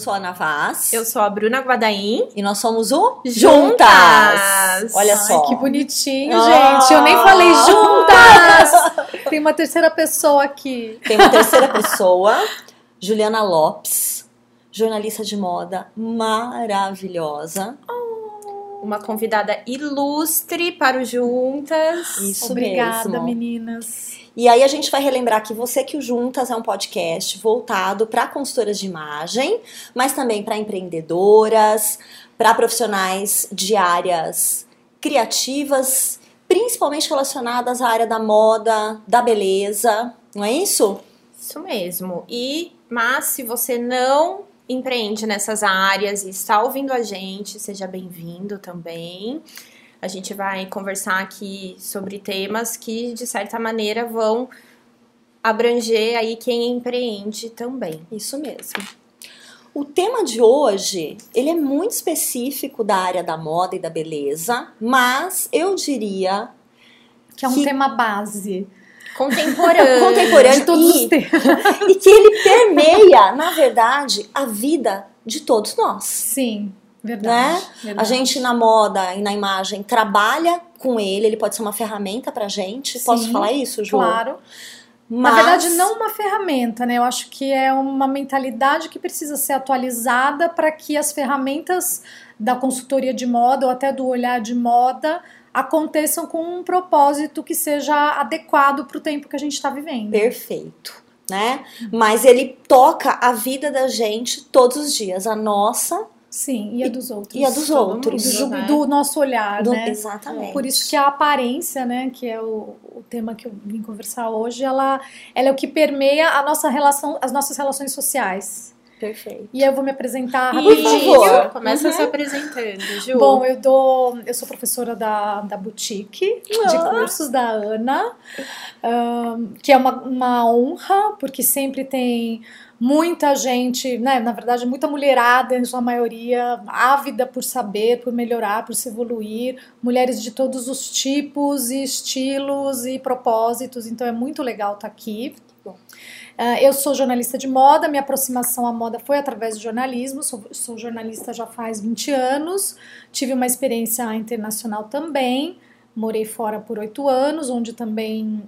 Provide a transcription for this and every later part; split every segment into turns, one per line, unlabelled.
sou a Ana Vaz.
Eu sou a Bruna Guadaim.
E nós somos o
Juntas.
Olha só.
Ai, que bonitinho, gente. Eu nem falei juntas. Tem uma terceira pessoa aqui.
Tem uma terceira pessoa, Juliana Lopes, jornalista de moda maravilhosa.
Uma convidada ilustre para o Juntas.
Isso
Obrigada,
mesmo.
meninas.
E aí a gente vai relembrar que você que o Juntas é um podcast voltado para consultoras de imagem, mas também para empreendedoras, para profissionais de áreas criativas, principalmente relacionadas à área da moda, da beleza, não é isso?
Isso mesmo. E mas se você não empreende nessas áreas e está ouvindo a gente, seja bem-vindo também. A gente vai conversar aqui sobre temas que de certa maneira vão abranger aí quem empreende também.
Isso mesmo. O tema de hoje, ele é muito específico da área da moda e da beleza, mas eu diria
Que é um
Que-
tema base.
Contemporâneo.
contemporâneo
De todos os
e,
temas.
e que ele permeia, na verdade, a vida de todos nós.
Sim, verdade.
Né? A
verdade.
gente na moda e na imagem trabalha com ele, ele pode ser uma ferramenta pra gente. Posso
Sim,
falar isso, Ju?
Claro.
Mas,
Na verdade, não uma ferramenta, né? Eu acho que é uma mentalidade que precisa ser atualizada para que as ferramentas da consultoria de moda ou até do olhar de moda aconteçam com um propósito que seja adequado para o tempo que a gente está vivendo.
Perfeito. Né? Mas ele toca a vida da gente todos os dias, a nossa
Sim, e a dos outros.
e a dos
todo
outros.
E do,
né?
do nosso olhar,
Do-
né?
Exatamente.
Por isso que a aparência, né, que é o, o tema que eu vim conversar hoje, ela, ela é o que permeia a nossa relação, as nossas relações sociais.
Perfeito.
E eu vou me apresentar rapidinho.
favor.
Começa
Uhum.
se apresentando, Ju.
Bom, eu dou, eu sou professora da, da boutique de
Ah.
cursos da Ana, ahn, que é uma, uma honra, porque sempre tem muita gente, né, na verdade, muita mulherada, em sua maioria, ávida por saber, por melhorar, por se evoluir, mulheres de todos os tipos e estilos e propósitos, então é muito legal estar aqui.
Bom.
Ah, eu sou jornalista de moda, minha aproximação à moda foi através do jornalismo, sou, sou jornalista já faz 20 anos, tive uma experiência internacional também, morei fora por oito anos, onde também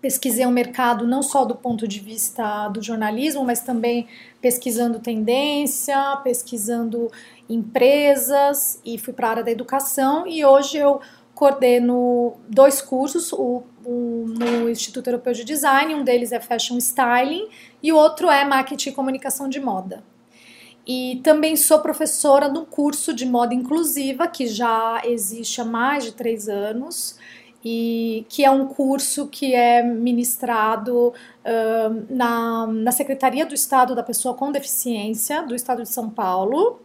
pesquisei o mercado não só do ponto de vista do jornalismo, mas também pesquisando tendência, pesquisando empresas e fui para a área da educação e hoje eu coordeno dois cursos, o, no Instituto Europeu de Design, um deles é Fashion Styling e o outro é Marketing e Comunicação de Moda. E também sou professora um curso de moda inclusiva que já existe há mais de três anos e que é um curso que é ministrado ahn, na, na Secretaria do Estado da Pessoa com Deficiência do Estado de São Paulo.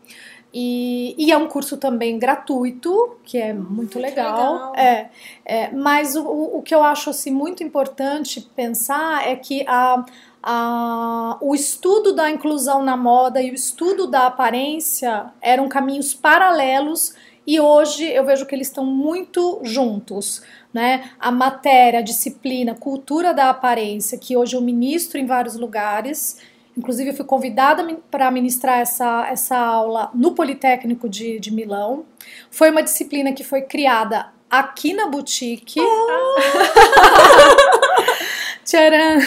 E, e é um curso também gratuito, que é muito legal.
legal.
É, é, mas o, o que eu acho assim, muito importante pensar é que a, a, o estudo da inclusão na moda e o estudo da aparência eram caminhos paralelos e hoje eu vejo que eles estão muito juntos. Né? A matéria, a disciplina, cultura da aparência, que hoje eu ministro em vários lugares. Inclusive, eu fui convidada para ministrar essa, essa aula no Politécnico de, de Milão. Foi uma disciplina que foi criada aqui na boutique. Tcharam!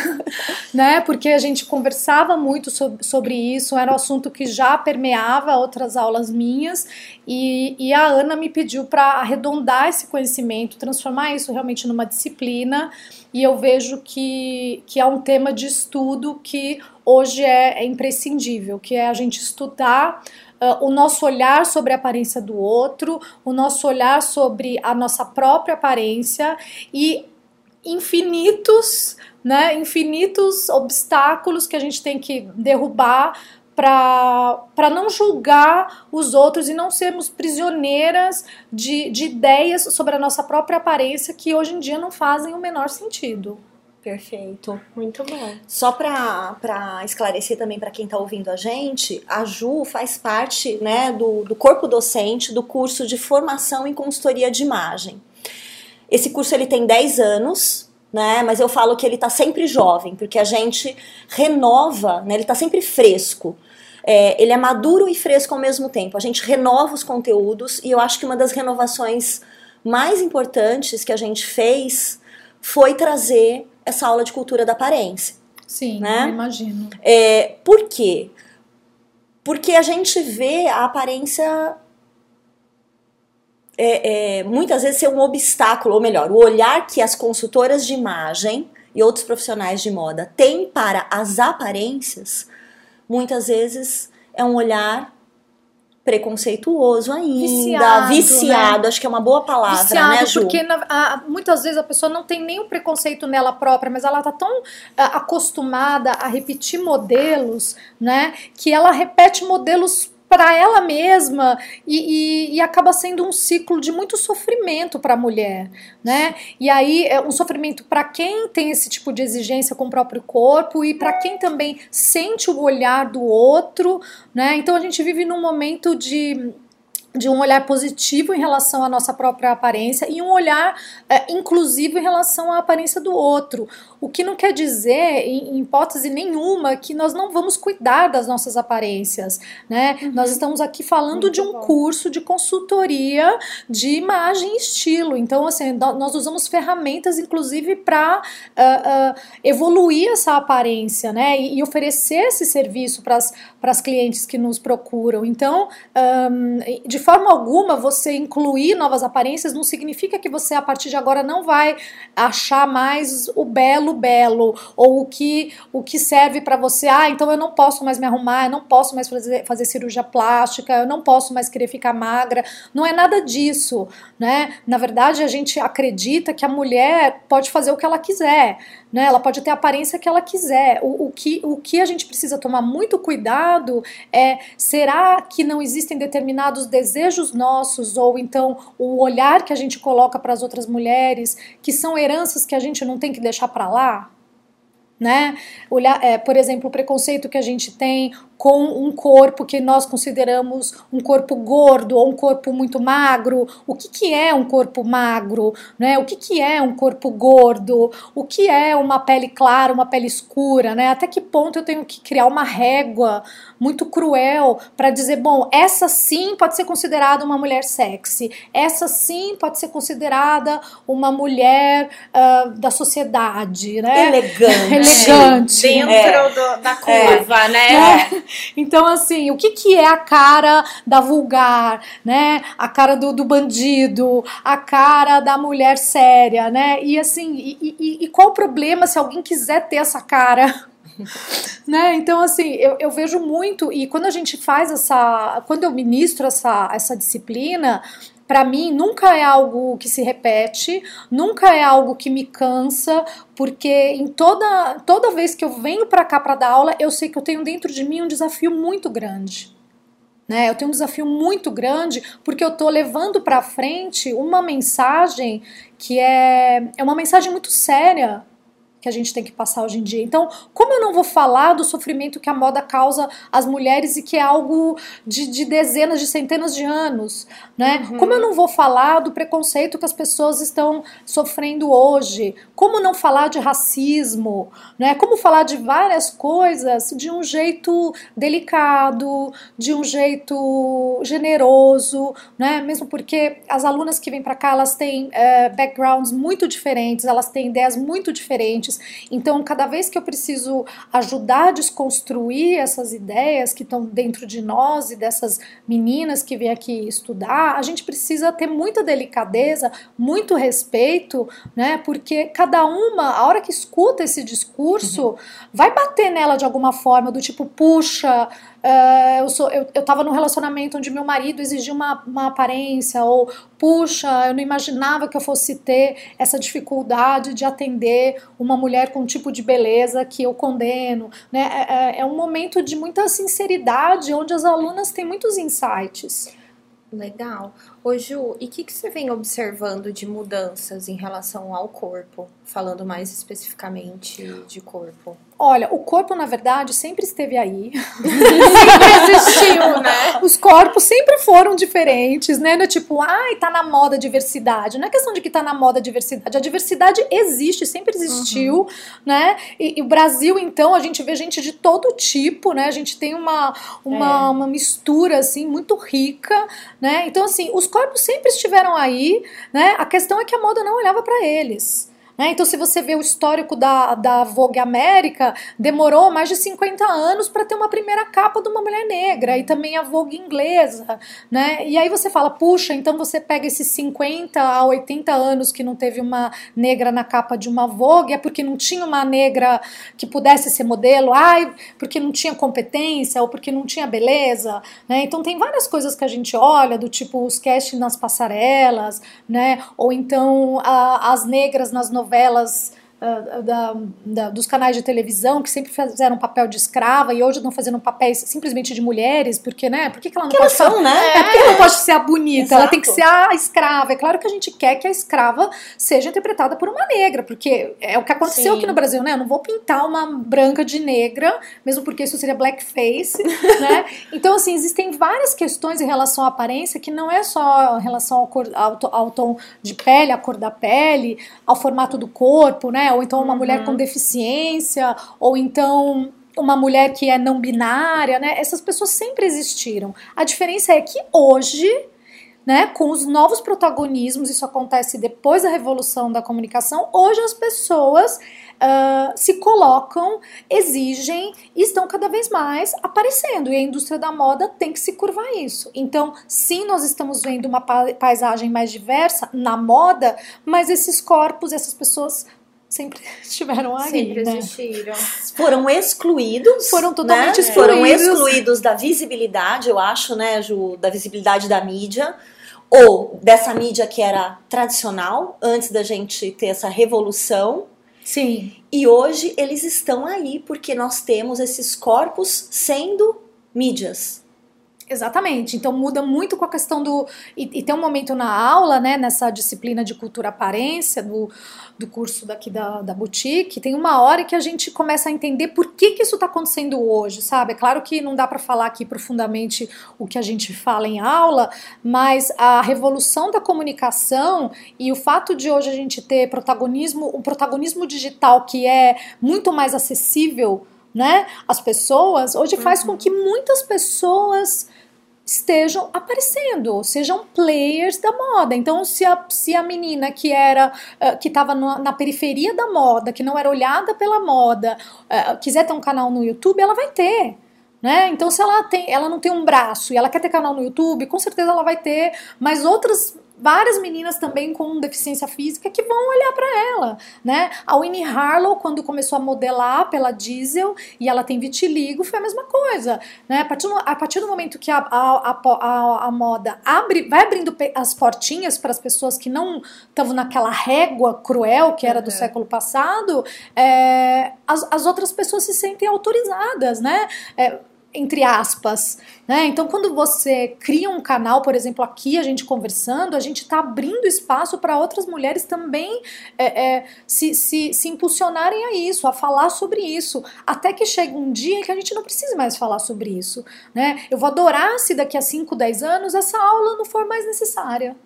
né? Porque a gente conversava muito so- sobre isso, era um assunto que já permeava outras aulas minhas, e, e a Ana me pediu para arredondar esse conhecimento, transformar isso realmente numa disciplina, e eu vejo que, que é um tema de estudo que hoje é, é imprescindível, que é a gente estudar ah, o nosso olhar sobre a aparência do outro, o nosso olhar sobre a nossa própria aparência e infinitos, né, infinitos obstáculos que a gente tem que derrubar para não julgar os outros e não sermos prisioneiras de, de ideias sobre a nossa própria aparência que hoje em dia não fazem o menor sentido.
Perfeito.
Muito bom.
Só para esclarecer também para quem está ouvindo a gente, a Ju faz parte né, do, do corpo docente do curso de formação em consultoria de imagem. Esse curso ele tem 10 anos, né? Mas eu falo que ele está sempre jovem, porque a gente renova, né? Ele está sempre fresco. é, ele é maduro e fresco ao mesmo tempo. A gente renova os conteúdos e eu acho que uma das renovações mais importantes que a gente fez foi trazer essa aula de cultura da aparência.
Sim,
né?
imagino.
É, por quê? Porque a gente vê a aparência é, é, muitas vezes ser um obstáculo, ou melhor, o olhar que as consultoras de imagem e outros profissionais de moda têm para as aparências, muitas vezes é um olhar preconceituoso ainda, viciado, viciado né? acho que é uma boa palavra,
viciado,
né, Ju?
Porque na, a, muitas vezes a pessoa não tem nenhum preconceito nela própria, mas ela tá tão a, acostumada a repetir modelos, né, que ela repete modelos para ela mesma e, e, e, acaba sendo um ciclo de muito sofrimento para a mulher, né? E aí é um sofrimento para quem tem esse tipo de exigência com o próprio corpo e para quem também sente o olhar do outro, né? Então a gente vive num momento de de um olhar positivo em relação à nossa própria aparência e um olhar é, inclusivo em relação à aparência do outro. O que não quer dizer, em, em hipótese nenhuma, que nós não vamos cuidar das nossas aparências, né? Uhum. Nós estamos aqui falando Muito de um bom. curso de consultoria de imagem e estilo. Então, assim, nós usamos ferramentas, inclusive, para uh, uh, evoluir essa aparência, né? E, e oferecer esse serviço para as clientes que nos procuram. Então, um, de forma alguma, você incluir novas aparências não significa que você, a partir de agora, não vai achar mais o belo belo, ou o que, o que serve para você, ah, então eu não posso mais me arrumar, eu não posso mais fazer, fazer cirurgia plástica, eu não posso mais querer ficar magra. Não é nada disso, né? Na verdade, a gente acredita que a mulher pode fazer o que ela quiser. Né? Ela pode ter a aparência que ela quiser. O, o, que, o que a gente precisa tomar muito cuidado é: será que não existem determinados desejos nossos, ou então o olhar que a gente coloca para as outras mulheres, que são heranças que a gente não tem que deixar para lá? Né? Olhar, é, por exemplo, o preconceito que a gente tem com um corpo que nós consideramos um corpo gordo ou um corpo muito magro. O que, que é um corpo magro? Né? O que, que é um corpo gordo? O que é uma pele clara, uma pele escura? Né? Até que ponto eu tenho que criar uma régua muito cruel para dizer, bom, essa sim pode ser considerada uma mulher sexy, essa sim pode ser considerada uma mulher uh, da sociedade, né?
Elegante.
Elegante.
Dentro é. do, da curva, é. né? É.
Então, assim, o que, que é a cara da vulgar, né? A cara do, do bandido, a cara da mulher séria, né? E assim, e, e, e qual o problema se alguém quiser ter essa cara? né? Então, assim, eu, eu vejo muito, e quando a gente faz essa. Quando eu ministro essa, essa disciplina, para mim nunca é algo que se repete, nunca é algo que me cansa, porque em toda toda vez que eu venho para cá para dar aula, eu sei que eu tenho dentro de mim um desafio muito grande. Né? Eu tenho um desafio muito grande porque eu estou levando para frente uma mensagem que é, é uma mensagem muito séria que a gente tem que passar hoje em dia. Então, como eu não vou falar do sofrimento que a moda causa às mulheres e que é algo de, de dezenas, de centenas de anos, né? Uhum. Como eu não vou falar do preconceito que as pessoas estão sofrendo hoje? Como não falar de racismo, né? Como falar de várias coisas de um jeito delicado, de um jeito generoso, né? Mesmo porque as alunas que vêm para cá, elas têm é, backgrounds muito diferentes, elas têm ideias muito diferentes então, cada vez que eu preciso ajudar a desconstruir essas ideias que estão dentro de nós e dessas meninas que vêm aqui estudar, a gente precisa ter muita delicadeza, muito respeito, né? Porque cada uma, a hora que escuta esse discurso, uhum. vai bater nela de alguma forma, do tipo, puxa, Uh, eu, sou, eu, eu tava num relacionamento onde meu marido exigia uma, uma aparência, ou puxa, eu não imaginava que eu fosse ter essa dificuldade de atender uma mulher com um tipo de beleza que eu condeno. Né? É, é, é um momento de muita sinceridade, onde as alunas têm muitos insights.
Legal. Ô Ju, e o que, que você vem observando de mudanças em relação ao corpo? Falando mais especificamente de corpo.
Olha, o corpo, na verdade, sempre esteve aí.
sempre existiu, né?
Os corpos sempre foram diferentes, né? Não é tipo, ai, tá na moda diversidade. Não é questão de que tá na moda diversidade. A diversidade existe, sempre existiu, uhum. né? E, e, o Brasil, então, a gente vê gente de todo tipo, né? A gente tem uma, uma, é. uma mistura, assim, muito rica, né? Então, assim, os corpos sempre estiveram aí, né? A questão é que a moda não olhava para eles. Né? Então, se você vê o histórico da, da Vogue América, demorou mais de 50 anos para ter uma primeira capa de uma mulher negra, e também a Vogue inglesa. Né? E aí você fala, puxa, então você pega esses 50 a 80 anos que não teve uma negra na capa de uma Vogue, é porque não tinha uma negra que pudesse ser modelo, ai, porque não tinha competência, ou porque não tinha beleza. Né? Então, tem várias coisas que a gente olha, do tipo os casting nas passarelas, né? ou então a, as negras nas novelas novelas uh, da, da, dos canais de televisão que sempre fizeram papel de escrava e hoje estão fazendo papéis simplesmente de mulheres, porque, né? Por que, que ela não
porque
pode
elas são, né?
É, porque ela não pode ser a bonita, Exato. ela tem que ser a escrava. É claro que a gente quer que a escrava seja interpretada por uma negra, porque é o que aconteceu Sim. aqui no Brasil, né? Eu não vou pintar uma branca de negra, mesmo porque isso seria blackface, né? Então, assim, existem várias questões em relação à aparência que não é só em relação ao, cor, ao, ao tom de pele, à cor da pele, ao formato do corpo, né? Ou então uma uhum. mulher com deficiência, ou então uma mulher que é não binária, né? Essas pessoas sempre existiram. A diferença é que hoje, né, com os novos protagonismos, isso acontece depois da revolução da comunicação, hoje as pessoas uh, se colocam, exigem e estão cada vez mais aparecendo. E a indústria da moda tem que se curvar isso. Então, sim, nós estamos vendo uma paisagem mais diversa na moda, mas esses corpos, essas pessoas sempre estiveram ali.
Sempre
né?
existiram.
Foram excluídos.
Foram totalmente
né?
excluídos.
Foram excluídos da visibilidade, eu acho, né, Ju, da visibilidade da mídia. Ou dessa mídia que era tradicional, antes da gente ter essa revolução
Sim.
E hoje eles estão aí porque nós temos esses corpos sendo mídias.
Exatamente. Então muda muito com a questão do. E, e, tem um momento na aula, né, nessa disciplina de cultura aparência, do, do curso daqui da, da boutique, tem uma hora que a gente começa a entender por que, que isso está acontecendo hoje, sabe? É claro que não dá para falar aqui profundamente o que a gente fala em aula, mas a revolução da comunicação e o fato de hoje a gente ter protagonismo, um protagonismo digital que é muito mais acessível né, às pessoas, hoje faz uhum. com que muitas pessoas estejam aparecendo, sejam players da moda. Então, se a, se a menina que era uh, que estava na periferia da moda, que não era olhada pela moda, uh, quiser ter um canal no YouTube, ela vai ter. Né? Então, se ela tem, ela não tem um braço e ela quer ter canal no YouTube, com certeza ela vai ter, mas outras várias meninas também com deficiência física que vão olhar para ela, né? A Winnie Harlow, quando começou a modelar pela Diesel e ela tem vitiligo, foi a mesma coisa, né? A partir do, a partir do momento que a, a, a, a moda abre, vai abrindo as portinhas para as pessoas que não estavam naquela régua cruel que era do uhum. século passado, é, as, as outras pessoas se sentem autorizadas, né? É, entre aspas, né? Então, quando você cria um canal, por exemplo, aqui a gente conversando, a gente está abrindo espaço para outras mulheres também é, é, se, se, se impulsionarem a isso, a falar sobre isso, até que chegue um dia que a gente não precise mais falar sobre isso, né? Eu vou adorar se daqui a 5, 10 anos essa aula não for mais necessária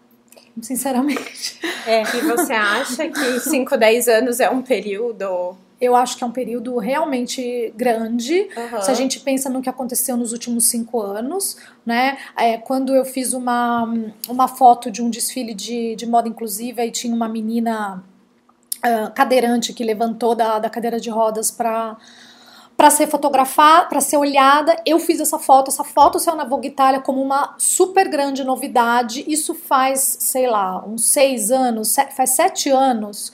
sinceramente.
É, e você acha que 5, 10 anos é um período
eu acho que é um período realmente grande. Uhum. Se a gente pensa no que aconteceu nos últimos cinco anos, né? É, quando eu fiz uma, uma foto de um desfile de, de moda inclusiva e tinha uma menina uh, cadeirante que levantou da, da cadeira de rodas para para ser fotografada, para ser olhada. Eu fiz essa foto, essa foto saiu na Vogue Itália como uma super grande novidade. Isso faz, sei lá, uns seis anos, faz sete anos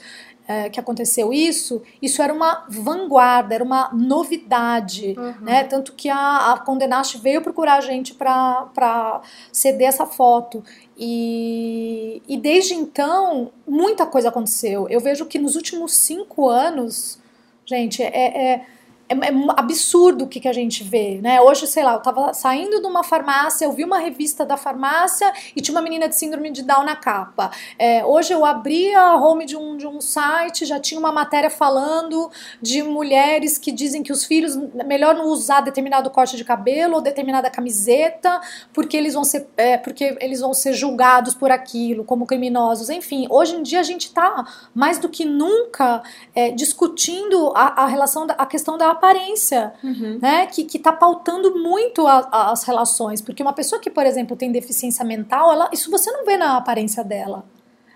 é, que aconteceu isso, isso era uma vanguarda, era uma novidade, uhum. né? Tanto que a, a Condenaste veio procurar a gente para ceder essa foto. E, e desde então, muita coisa aconteceu. Eu vejo que nos últimos cinco anos, gente, é, é é, é absurdo o que, que a gente vê, né? Hoje, sei lá, eu tava saindo de uma farmácia, eu vi uma revista da farmácia e tinha uma menina de síndrome de Down na capa. É, hoje eu abri a home de um, de um site, já tinha uma matéria falando de mulheres que dizem que os filhos, melhor não usar determinado corte de cabelo ou determinada camiseta, porque eles vão ser, é, porque eles vão ser julgados por aquilo, como criminosos. Enfim, hoje em dia a gente está mais do que nunca é, discutindo a, a relação, da, a questão da aparência, uhum. né? Que, que tá pautando muito a, a, as relações. Porque uma pessoa que, por exemplo, tem deficiência mental, ela, isso você não vê na aparência dela.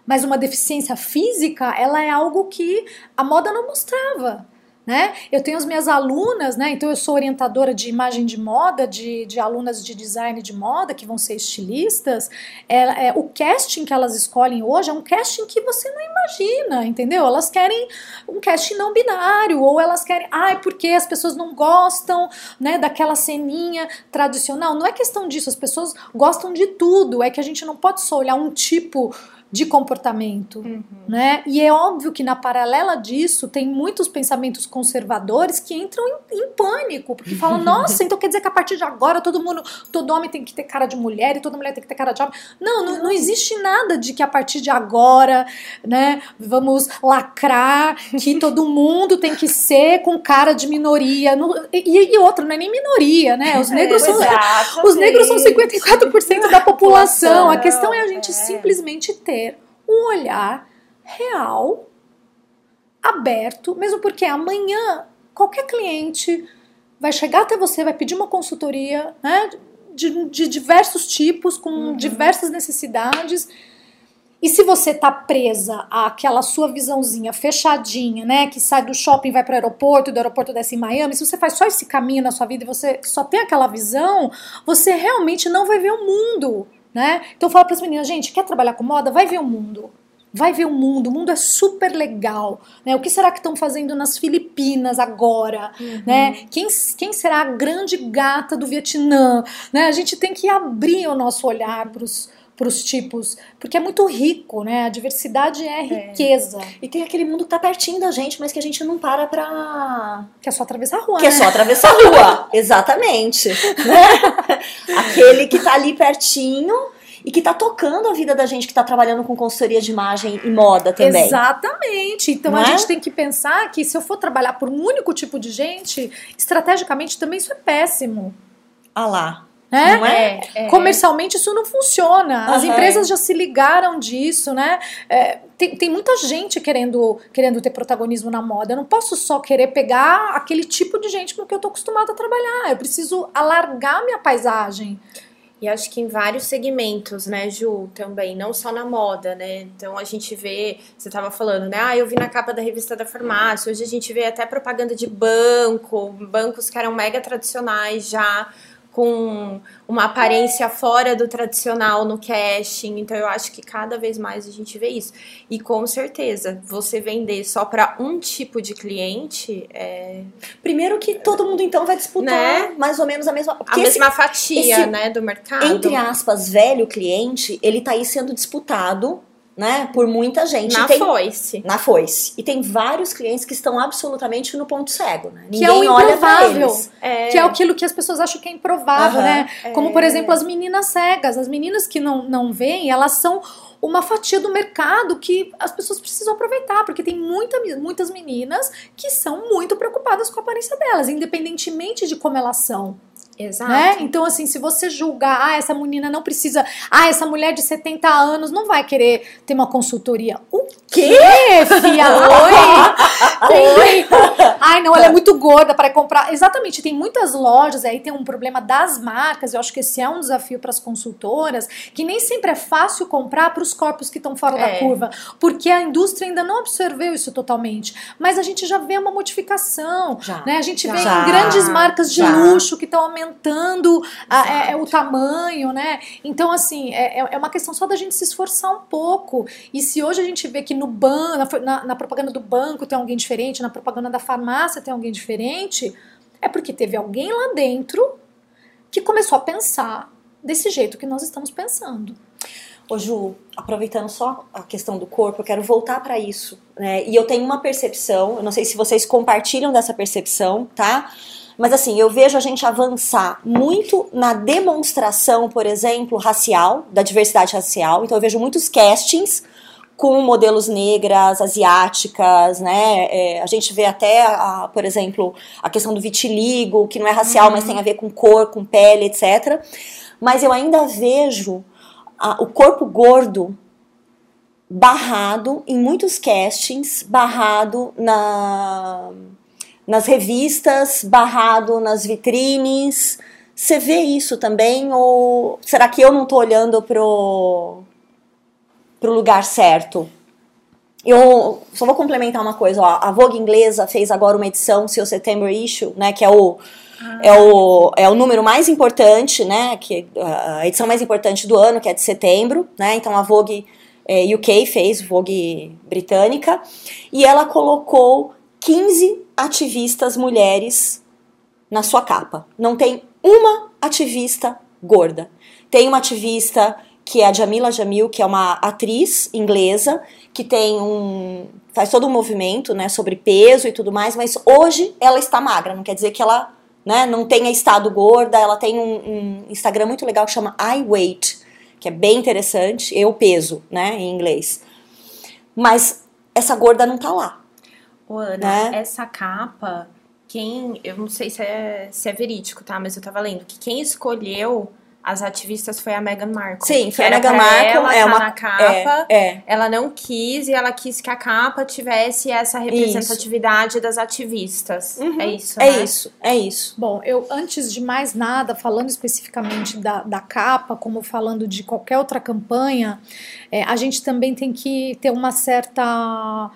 Mas uma deficiência física, ela é algo que a moda não mostrava né? Eu tenho as minhas alunas, né? Então eu sou orientadora de imagem de moda, de, de alunas de design de moda que vão ser estilistas. É, é, o casting que elas escolhem hoje é um casting que você não imagina, entendeu? Elas querem um casting não binário, ou elas querem, ai, porque as pessoas não gostam, né, daquela ceninha tradicional. Não é questão disso, as pessoas gostam de tudo, é que a gente não pode só olhar um tipo de comportamento, uhum. né? E é óbvio que na paralela disso tem muitos pensamentos conservadores que entram em, em pânico, porque falam, nossa, então quer dizer que a partir de agora todo mundo, todo homem tem que ter cara de mulher e toda mulher tem que ter cara de homem. Não, não, não existe nada de que a partir de agora, né, vamos lacrar que todo mundo tem que ser com cara de minoria. e, e outra, não é nem minoria, né? Os negros é, são, os negros são 54% da população. A questão é a gente é. simplesmente ter um olhar real, aberto, mesmo porque amanhã qualquer cliente vai chegar até você, vai pedir uma consultoria, né, de, de diversos tipos, com uhum. diversas necessidades. E se você tá presa àquela sua visãozinha fechadinha, né, que sai do shopping vai para o aeroporto, do aeroporto desce em Miami, se você faz só esse caminho na sua vida e você só tem aquela visão, você realmente não vai ver o mundo né? Então fala para as meninas, gente, quer trabalhar com moda? Vai ver o mundo. Vai ver o mundo, o mundo é super legal, né? O que será que estão fazendo nas Filipinas agora, uhum. né? Quem, quem será a grande gata do Vietnã, né? A gente tem que abrir o nosso olhar para os para os tipos, porque é muito rico, né? A diversidade é, é riqueza.
E tem aquele mundo que tá pertinho da gente, mas que a gente não para pra.
Que é só atravessar a rua.
Que é
né?
é só atravessar a rua, exatamente. Né? Aquele que tá ali pertinho e que está tocando a vida da gente que está trabalhando com consultoria de imagem e moda também.
Exatamente. Então Não a é? gente tem que pensar que se eu for trabalhar por um único tipo de gente, estrategicamente também isso é péssimo.
Ah lá.
Né? Não é? é, é. Comercialmente isso não funciona. As uhum. empresas já se ligaram disso, né? É, tem, tem muita gente querendo, querendo ter protagonismo na moda. Eu não posso só querer pegar aquele tipo de gente com que eu tô acostumada a trabalhar. Eu preciso alargar minha paisagem.
E acho que em vários segmentos, né, Ju, também, não só na moda, né? Então a gente vê, você estava falando, né? Ah, eu vi na capa da revista da farmácia, hoje a gente vê até propaganda de banco, bancos que eram mega tradicionais já com uma aparência fora do tradicional no casting. Então eu acho que cada vez mais a gente vê isso. E com certeza, você vender só para um tipo de cliente é
primeiro que todo mundo então vai disputar né? mais ou menos a mesma
a mesma esse, fatia, esse, né, do mercado.
Entre aspas, velho cliente, ele tá aí sendo disputado né, por muita gente.
Na
tem,
foice.
Na foice. E tem vários clientes que estão absolutamente no ponto cego, né?
Ninguém que é o eles. É. Que é aquilo que as pessoas acham que é improvável, uhum, né? É. Como, por exemplo, as meninas cegas. As meninas que não, não veem, elas são uma fatia do mercado que as pessoas precisam aproveitar, porque tem muita, muitas meninas que são muito preocupadas com a aparência delas, independentemente de como elas são.
Exato.
Né? Então, assim, se você julgar, ah, essa menina não precisa, ah, essa mulher de 70 anos não vai querer ter uma consultoria. O quê, filha? Oi! Oi! Ai, não, ela é muito gorda para comprar. Exatamente, tem muitas lojas, aí tem um problema das marcas, eu acho que esse é um desafio para as consultoras, que nem sempre é fácil comprar para os corpos que estão fora é. da curva, porque a indústria ainda não absorveu isso totalmente. Mas a gente já vê uma modificação, já, né? A gente já, vê já, grandes marcas de luxo que estão aumentando aumentando a, é, é, o tamanho, né? Então, assim, é, é, é uma questão só da gente se esforçar um pouco. E se hoje a gente vê que no banco, na, na propaganda do banco tem alguém diferente, na propaganda da farmácia tem alguém diferente, é porque teve alguém lá dentro que começou a pensar desse jeito que nós estamos pensando.
Ô Ju, aproveitando só a questão do corpo, eu quero voltar para isso né? E eu tenho uma percepção, eu não sei se vocês compartilham dessa percepção, tá? Mas assim, eu vejo a gente avançar muito na demonstração, por exemplo, racial, da diversidade racial. Então eu vejo muitos castings com modelos negras, asiáticas, né? É, a gente vê até, a, por exemplo, a questão do vitiligo, que não é racial, uhum. mas tem a ver com cor, com pele, etc. Mas eu ainda vejo a, o corpo gordo barrado em muitos castings, barrado na, nas revistas, barrado nas vitrines. Você vê isso também? Ou será que eu não estou olhando pro, pro lugar certo? Eu só vou complementar uma coisa, ó. A Vogue inglesa fez agora uma edição, seu September Issue, né, que é o ah. é o, é o número mais importante, né, que a edição mais importante do ano, que é de setembro, né? Então a Vogue é, UK fez, Vogue britânica, e ela colocou 15 ativistas mulheres na sua capa. Não tem uma ativista gorda. Tem uma ativista que é a Jamila Jamil, que é uma atriz inglesa, que tem um faz todo um movimento, né, sobre peso e tudo mais, mas hoje ela está magra, não quer dizer que ela, né, não tenha estado gorda, ela tem um, um Instagram muito legal que chama I Weight, que é bem interessante, eu peso, né, em inglês. Mas essa gorda não tá lá.
Ô, Ana, né? essa capa, quem. Eu não sei se é, se é verídico, tá? Mas eu tava lendo que quem escolheu as ativistas foi a Meghan Markle.
Sim, foi a Meghan Markle.
Ela
é
tá
uma
na capa.
É, é,
Ela não quis e ela quis que a capa tivesse essa representatividade isso. das ativistas. Uhum. É isso.
É
né?
isso, é isso.
Bom, eu antes de mais nada, falando especificamente da, da capa, como falando de qualquer outra campanha, é, a gente também tem que ter uma certa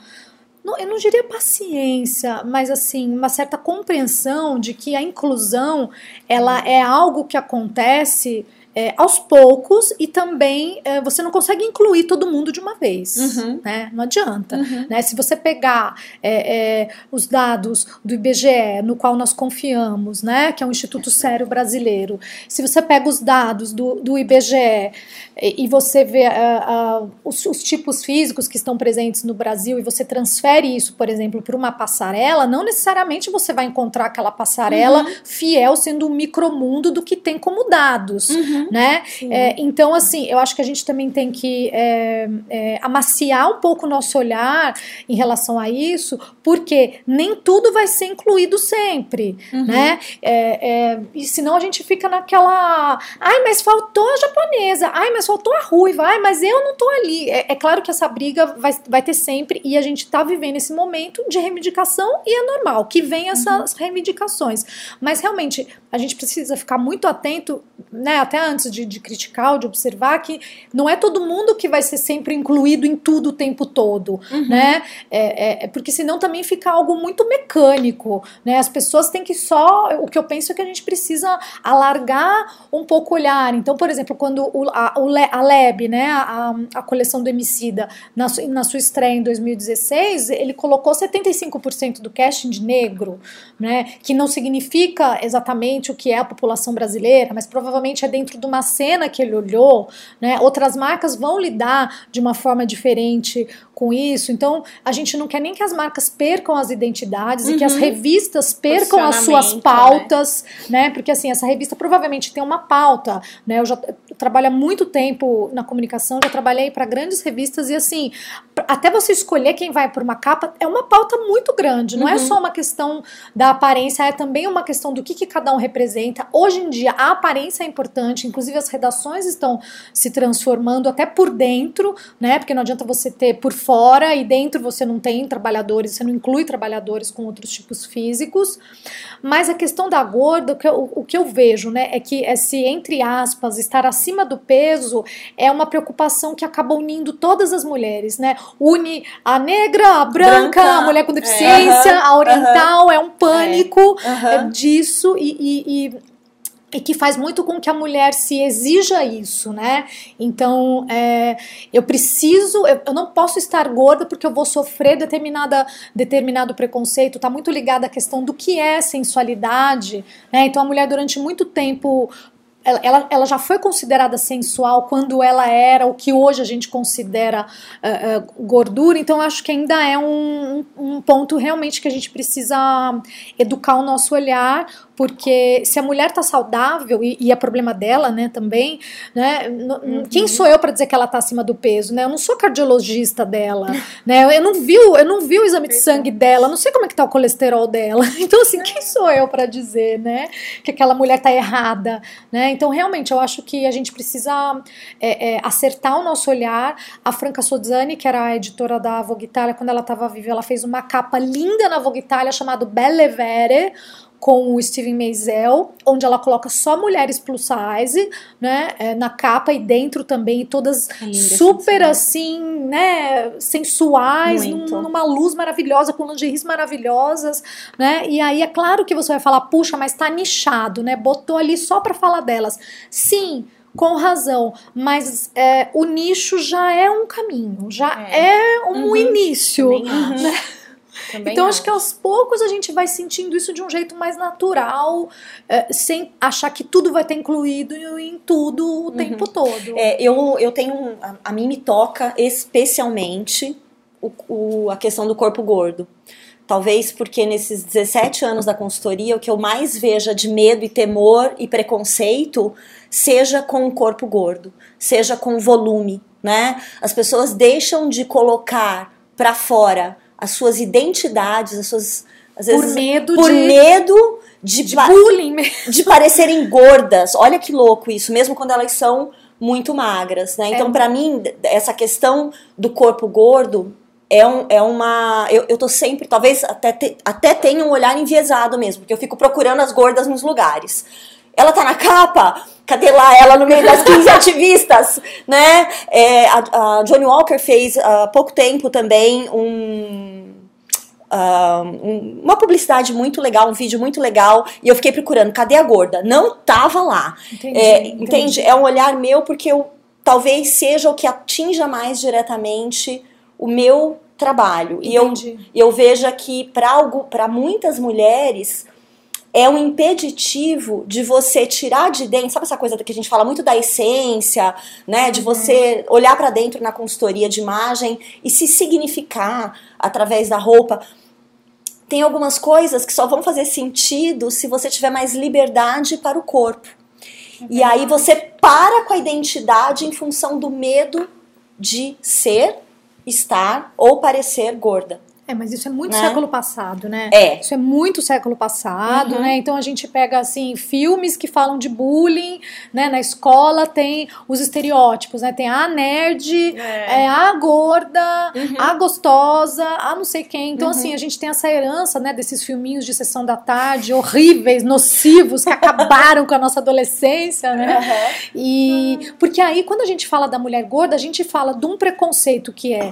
não, eu não diria paciência, mas assim, uma certa compreensão de que a inclusão ela é algo que acontece é, aos poucos e também é, você não consegue incluir todo mundo de uma vez, uhum. né? Não adianta, uhum. né? Se você pegar é, é os dados do IBGE, no qual nós confiamos, né? Que é um Instituto Sério Brasileiro. Se você pega os dados do, do IBGE e, você vê uh, uh, os, os, tipos físicos que estão presentes no Brasil e você transfere isso, por exemplo, para uma passarela, não necessariamente você vai encontrar aquela passarela uhum. fiel sendo um micromundo do que tem como dados, uhum. Né? É, então, assim, eu acho que a gente também tem que é, é, amaciar um pouco o nosso olhar em relação a isso, porque nem tudo vai ser incluído sempre, uhum. né? É, é, e senão a gente fica naquela, ai, mas faltou a japonesa, ai, mas faltou a ruiva, ai, mas eu não tô ali. É, é, claro que essa briga vai, vai ter sempre e a gente tá vivendo esse momento de reivindicação e é normal que venham essas uhum. reivindicações. Mas realmente a gente precisa ficar muito atento, né, até antes de, de criticar ou de observar que não é todo mundo que vai ser sempre incluído em tudo o tempo todo, uhum. né? É, é, é, porque senão também fica algo muito mecânico, né? As pessoas têm que só. O que eu penso é que a gente precisa alargar um pouco o olhar. Então, por exemplo, quando o, a, a Leb, né, a, a coleção do Emicida, na, na sua estreia em 2016, ele colocou 75% do casting de negro, né, que não significa exatamente o que é a população brasileira, mas provavelmente é dentro de uma cena que ele olhou, né, outras marcas vão lidar de uma forma diferente com isso. Então, a gente não quer nem que as marcas percam as identidades uhum. e que as uhum. revistas percam as suas né? pautas, né? né? Porque assim, essa revista provavelmente tem uma pauta, né? Eu já trabalho há muito tempo na comunicação, já trabalhei para grandes revistas e assim, até você escolher quem vai por uma capa é uma pauta muito grande, não é uhum. é só uma questão da aparência, é também uma questão do que, que cada um representa. Hoje em dia, a aparência é importante, inclusive as redações estão se transformando até por dentro, né? Porque não adianta você ter por fora e dentro você não tem trabalhadores, você não inclui trabalhadores com outros tipos físicos. Mas a questão da gorda, o que eu, o que eu vejo, né, é que esse, entre aspas, estar acima do peso é uma preocupação que acaba unindo todas as mulheres, né? Une a negra, a branca, branca a mulher com deficiência, é, a oriental, uh -huh, é um pânico é, uh -huh. disso e, e, e e que faz muito com que a mulher se exija isso, né? Então, é, eu preciso, eu, eu, não posso estar gorda porque eu vou sofrer determinada, determinado preconceito. Está muito ligado à questão do que é sensualidade, né? Então, a mulher durante muito tempo ela, ela, ela, já foi considerada sensual quando ela era o que hoje a gente considera uh, uh, gordura, então acho que ainda é um, um ponto realmente que a gente precisa educar o nosso olhar, porque se a mulher tá saudável, e, e é problema dela, né, também, né, uhum. quem sou eu para dizer que ela tá acima do peso, né, eu não sou cardiologista dela, né, eu não vi, eu não vi o exame de sangue dela, não sei como é que tá o colesterol dela, então assim, quem sou eu para dizer, né, que aquela mulher tá errada, né, então realmente eu acho que a gente precisa é, é, acertar o nosso olhar, a Franca Sozzani, que era a editora da Vogue Italia, quando ela tava viva, ela fez uma capa linda na Vogue Italia chamado Belle Vere, com o Steven Meisel, onde ela coloca só mulheres plus size, né, é, na capa e dentro também, todas Linda, super assim, né, sensuais, num, numa luz maravilhosa, com lingeries maravilhosas, né, e aí é claro que você vai falar, puxa, mas tá nichado, né, botou ali só para falar delas. Sim, com razão, mas é, o nicho já é um caminho, já é, é um uhum. início. Né? Também então, acho. acho. que aos poucos a gente vai sentindo isso de um jeito mais natural, é, sem achar que tudo vai ter incluído em tudo o uhum. tempo todo.
É, eu, eu tenho. a, a, mim me toca especialmente o, o, a questão do corpo gordo. Talvez porque nesses 17 anos da consultoria, o que eu mais vejo de medo e temor e preconceito seja com o corpo gordo, seja com o volume, né? As pessoas deixam de colocar para fora as suas identidades, as suas
às vezes, por medo
por
de,
medo
de, de bullying
de parecerem gordas. Olha que louco isso, mesmo quando elas são muito magras, né? Então, é. para mim, essa questão do corpo gordo é, um, é uma. Eu, eu tô sempre, talvez até, te, até tenha um olhar enviesado mesmo, porque eu fico procurando as gordas nos lugares. Ela tá na capa? Cadê lá ela no meio das 15 ativistas? Né? É, a, a Johnny Walker fez há pouco tempo também um, Uh, um, uma publicidade muito legal, um vídeo muito legal, e eu fiquei procurando, cadê a gorda? Não tava lá. Entendi, é, entendi. Entende? É um olhar meu porque eu talvez seja o que atinja mais diretamente o meu trabalho. Entendi. E eu, eu vejo que para muitas mulheres é um impeditivo de você tirar de dentro, sabe essa coisa que a gente fala muito da essência, né, de você uhum. olhar para dentro na consultoria de imagem e se significar através da roupa. Tem algumas coisas que só vão fazer sentido se você tiver mais liberdade para o corpo. Uhum. E aí você para com a identidade em função do medo de ser, estar ou parecer gorda.
É, mas isso é muito né? século passado, né?
É.
Isso é muito século passado, uhum. né? Então a gente pega assim filmes que falam de bullying, né? Na escola tem os estereótipos, né? Tem a nerd, é. É, a gorda, uhum. a gostosa, a não sei quem. Então uhum. assim a gente tem essa herança, né? Desses filminhos de sessão da tarde horríveis, nocivos que acabaram com a nossa adolescência, né? E porque aí quando a gente fala da mulher gorda a gente fala de um preconceito que é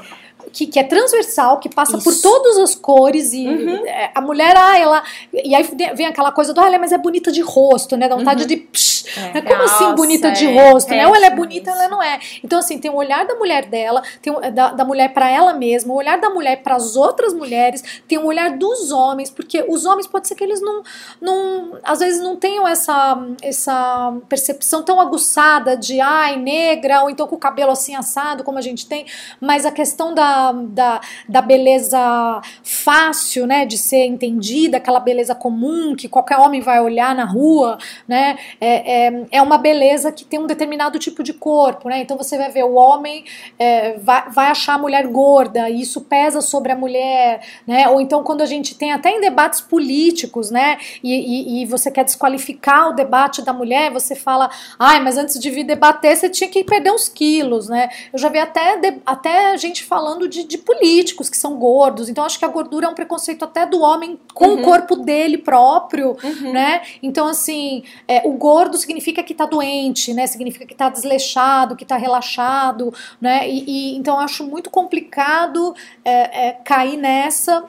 que, que é transversal, que passa Isso. por todas as cores e uhum. É, a mulher, ah, ela. E aí vem aquela coisa do, ah, mas é bonita de rosto, né? Dá vontade uhum. de. Psh, é. Como Nossa, assim bonita é, de rosto, né? Ou ela é bonita, ela não é. Então, assim, tem o olhar da mulher dela, tem o, da, da mulher para ela mesma, o olhar da mulher para as outras mulheres, tem o olhar dos homens, porque os homens pode ser que eles não. não às vezes não tenham essa, essa percepção tão aguçada de, ai, negra, ou então com o cabelo assim assado, como a gente tem, mas a questão da da, da, beleza fácil, né, de ser entendida, aquela beleza comum que qualquer homem vai olhar na rua, né, é, é, é uma beleza que tem um determinado tipo de corpo, né, então você vai ver o homem é, vai, vai achar a mulher gorda e isso pesa sobre a mulher, né, ou então quando a gente tem até em debates políticos, né, e, e, e você quer desqualificar o debate da mulher, você fala, ai, mas antes de vir debater você tinha que perder uns quilos, né, eu já vi até, até gente falando de, de, políticos que são gordos. Então, acho que a gordura é um preconceito até do homem com uhum. o corpo dele próprio, uhum. né? Então, assim, é, o gordo significa que tá doente, né? Significa que tá desleixado, que tá relaxado, né? E, e então, acho muito complicado é, é, cair nessa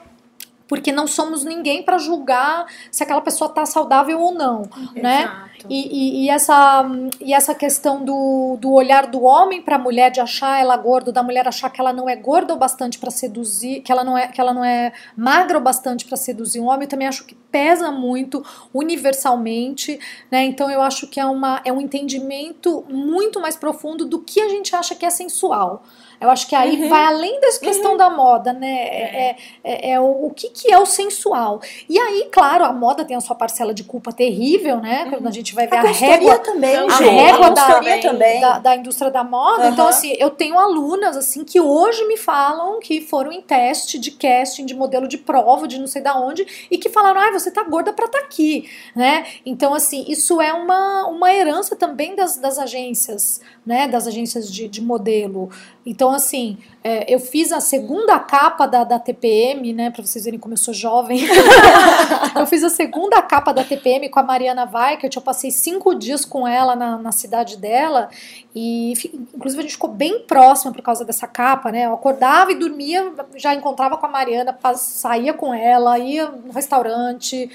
porque não somos ninguém para julgar se aquela pessoa está saudável ou não, né? E, e, e essa, e essa questão do, do olhar do homem para a mulher, de achar ela gorda, da mulher achar que ela não é gorda o bastante para seduzir, que ela não é, que ela não é magra o bastante para seduzir um homem, eu também acho que pesa muito universalmente, né? Então eu acho que é, uma, é um entendimento muito mais profundo do que a gente acha que é sensual. Eu acho que aí uhum. vai além da questão uhum. da moda, né? É, é, é, é o, o, que, que é o sensual. E aí, claro, a moda tem a sua parcela de culpa terrível, né? Uhum. Quando a gente vai ver a, a régua.
Também,
a régua a da, também. Da, da, indústria da moda. Então, assim, eu tenho alunas assim que hoje me falam que foram em teste de casting, de modelo de prova, de não sei da onde, e que falaram, ai, ah, você tá gorda pra estar tá aqui, né? Então, assim, isso é uma, uma herança também das, das agências, né? Das agências de, de modelo. Então, assim, é, eu fiz a segunda capa da, da TPM, né? Pra vocês verem como eu sou jovem. eu fiz a segunda capa da TPM com a Mariana Weikert. Eu passei cinco dias com ela na, na cidade dela. E, inclusive, a gente ficou bem próxima por causa dessa capa, né? Eu acordava e dormia, já encontrava com a Mariana, saía com ela, ia no restaurante.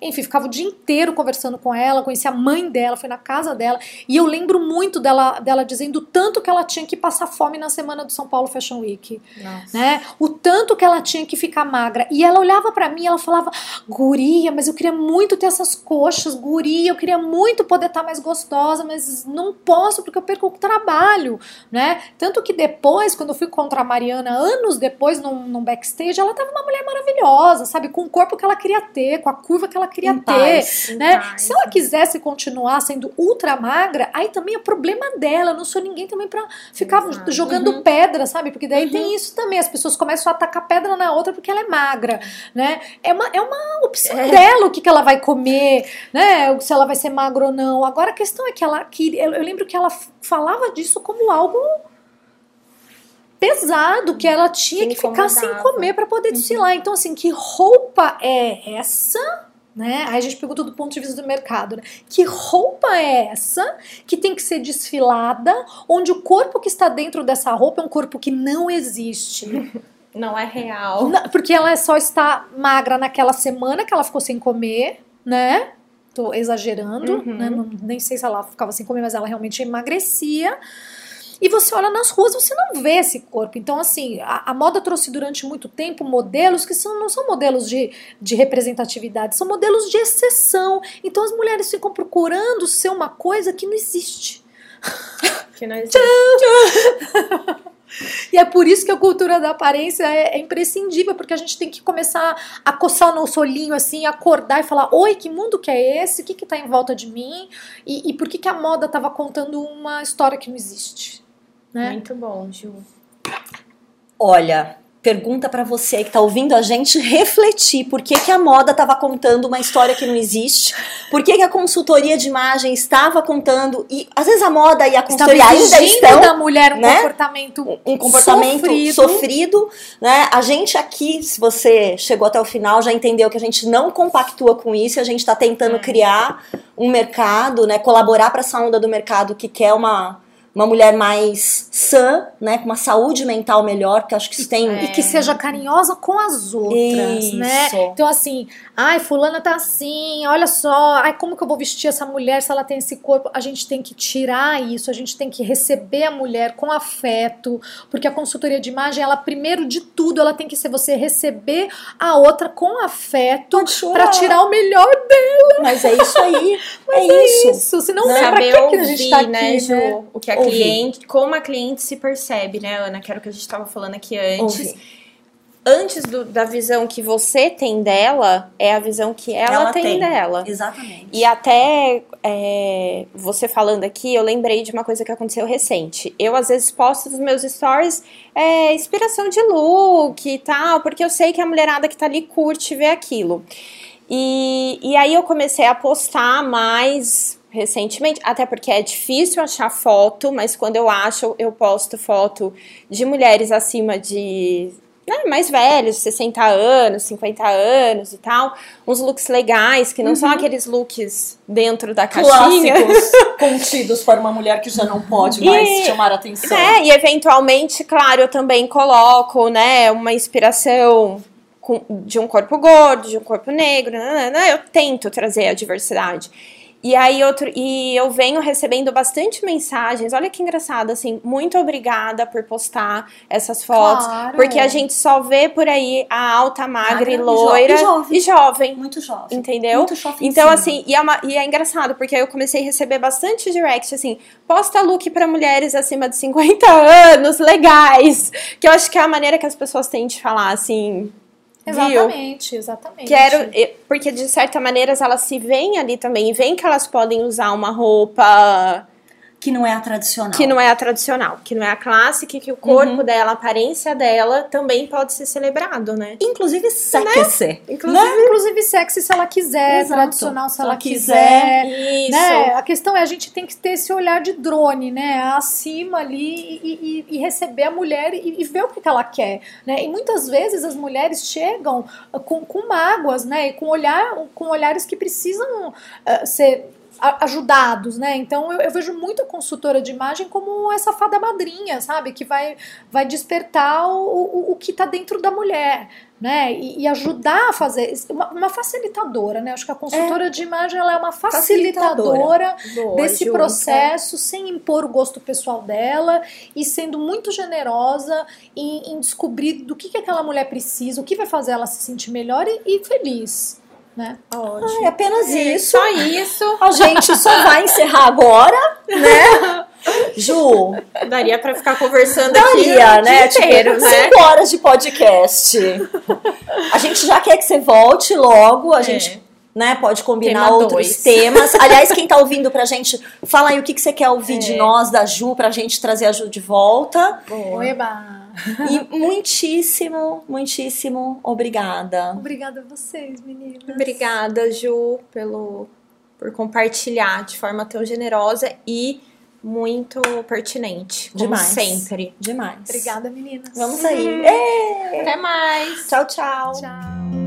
Enfim, ficava o dia inteiro conversando com ela, conheci a mãe dela, fui na casa dela. E eu lembro muito dela, dela dizendo tanto que ela tinha que passar fome na semana do São Paulo Fashion Week. Nossa. Né? O tanto que ela tinha que ficar magra. E ela olhava para mim ela falava: Guria, mas eu queria muito ter essas coxas, guria, eu queria muito poder estar tá mais gostosa, mas não posso porque eu perco o trabalho. Né? Tanto que depois, quando eu fui contra a Mariana, anos depois, num, num backstage, ela tava uma mulher maravilhosa, sabe? Com o corpo que ela queria ter, com a curva que ela queria ter, paz, né? Paz, Se ela quisesse continuar sendo ultra magra, aí também é problema dela. Eu não sou ninguém também para ficar Exato. jogando uhum. pedra, sabe? Porque daí uhum. tem isso também. As pessoas começam a atacar pedra na outra porque ela é magra, né? É uma, é uma opção é. dela o que, que ela vai comer, né? Se ela vai ser magra ou não. Agora a questão é que ela que eu, eu lembro que ela falava disso como algo pesado que ela tinha que, que ficar sem comer para poder desfilar. Uhum. Então, assim, que roupa é essa? Né? Aí a gente pergunta do ponto de vista do mercado, né? Que roupa é essa que tem que ser desfilada, onde o corpo que está dentro dessa roupa é um corpo que não existe?
Não é real.
Não, porque ela só está magra naquela semana que ela ficou sem comer, né? Tô exagerando, uhum. né? Não, nem sei se ela ficava sem comer, mas ela realmente emagrecia. E você olha nas ruas, você não vê esse corpo. Então, assim, a, a moda trouxe durante muito tempo modelos que são, não são modelos de, de representatividade, são modelos de exceção. Então, as mulheres ficam procurando ser uma coisa que não existe.
Que não existe.
E é por isso que a cultura da aparência é, é, imprescindível, porque a gente tem que começar a coçar o nosso olhinho assim, acordar e falar: oi, que mundo que é esse? O que está em volta de mim? E, e por que, que a moda estava contando uma história que não existe?
Né? Muito bom, Ju.
Olha, pergunta para você que tá ouvindo a gente refletir por que, que a moda estava contando uma história que não existe, por que, que a consultoria de imagem estava contando e às vezes a moda e a consultoria ainda estão
da mulher um né? comportamento
um comportamento sofrido. sofrido, né? A gente aqui, se você chegou até o final, já entendeu que a gente não compactua com isso, a gente está tentando é. criar um mercado, né, colaborar para essa onda do mercado que quer uma uma mulher mais sã, né, com uma saúde mental melhor, porque acho que isso tem
é. e que seja carinhosa com as outras, isso. né? Então assim, ai, fulana tá assim, olha só, ai, como que eu vou vestir essa mulher se ela tem esse corpo? A gente tem que tirar isso, a gente tem que receber a mulher com afeto, porque a consultoria de imagem, ela primeiro de tudo, ela tem que ser você receber a outra com afeto para tirar o melhor dela.
Mas é isso aí. Mas é, é isso. isso.
Senão, não, pra que, que a gente tá aqui,
né, Ju, né? O que a ouvir. cliente, como a cliente se percebe, né, Ana? Que era o que a gente estava falando aqui antes. Ouvir. Antes do, da visão que você tem dela, é a visão que ela, ela tem, tem, dela.
Exatamente.
E até é, você falando aqui, eu lembrei de uma coisa que aconteceu recente. Eu, às vezes, posto nos meus stories é, inspiração de look e tal, porque eu sei que a mulherada que tá ali curte ver aquilo. E, e aí eu comecei a postar mais recentemente, até porque é difícil achar foto, mas quando eu acho, eu posto foto de mulheres acima de né, mais velhos, 60 anos, 50 anos e tal, uns looks legais, que não uhum. são aqueles looks dentro da caixinha.
Clássicos, contidos para uma mulher que já não pode mais e, chamar atenção.
É, e eventualmente, claro, eu também coloco, né, uma inspiração de um corpo gordo, de um corpo negro, né eu tento trazer a diversidade. E aí outro e eu venho recebendo bastante mensagens. Olha que engraçado, assim, muito obrigada por postar essas fotos,
Claro.
porque a gente só vê por aí a alta, magra,
Magra
e loira
e jovem.
e jovem.
Muito jovem.
Entendeu?
Muito jovem.
Então, assim, e é, uma- e é engraçado, porque aí eu comecei a receber bastante direct, assim, posta look pra mulheres acima de 50 anos, legais. Que eu acho que é a maneira que as pessoas têm de falar, assim. Viu?
Exatamente, exatamente.
Quero. Porque de certa maneira elas se veem ali também, e veem que elas podem usar uma roupa
Que não é a tradicional.
que não é a tradicional, que não é a clássica, que o
Uhum.
corpo dela, a aparência dela também pode ser celebrado, né?
Inclusive sexy.
Inclusive,
Inclusive sexy se ela quiser,
Exato.
tradicional se,
Se
ela
ela
quiser.
isso.
Né? A questão é a gente tem que ter esse olhar de drone, né? Acima ali e, e- e receber a mulher e, e ver o que, ela quer. Né? E muitas vezes as mulheres chegam uh, com, com mágoas, né? E com, olhar, com olhares que precisam uh, ser ajudados, né? Então eu, eu vejo muito a consultora de imagem como essa fada madrinha, sabe? Que vai, vai despertar o, o, o que tá dentro da mulher. Né? E, e ajudar a fazer uma, uma facilitadora, né? Acho que a consultora de imagem ela é uma facilitadora,
Boa,
desse processo, sem impor o gosto pessoal dela e sendo muito generosa em, em descobrir do que, que aquela mulher precisa, o que vai fazer ela se sentir melhor e, e feliz. Né?
Ótimo.
É apenas
É,
isso.
Só isso.
A gente só vai encerrar agora, né? Ju,
Daria pra ficar conversando aqui
daria,
o
né? Tipo,
inteiro, né?
cinco horas de podcast. A gente já quer que você volte logo. A
É.
gente né, pode combinar
Tema
outros
dois.
temas. Aliás, quem tá ouvindo pra gente, fala aí o que, que você quer ouvir
É.
de nós, da Ju, pra gente trazer a Ju de volta.
Boa.
Eba!
E muitíssimo, muitíssimo obrigada.
Obrigada a vocês, meninas.
Obrigada, Ju, pelo, por compartilhar de forma tão generosa e muito pertinente, como
Demais.
sempre.
Demais.
Obrigada, meninas.
Vamos aí.
Até mais!
Tchau, tchau.
Tchau.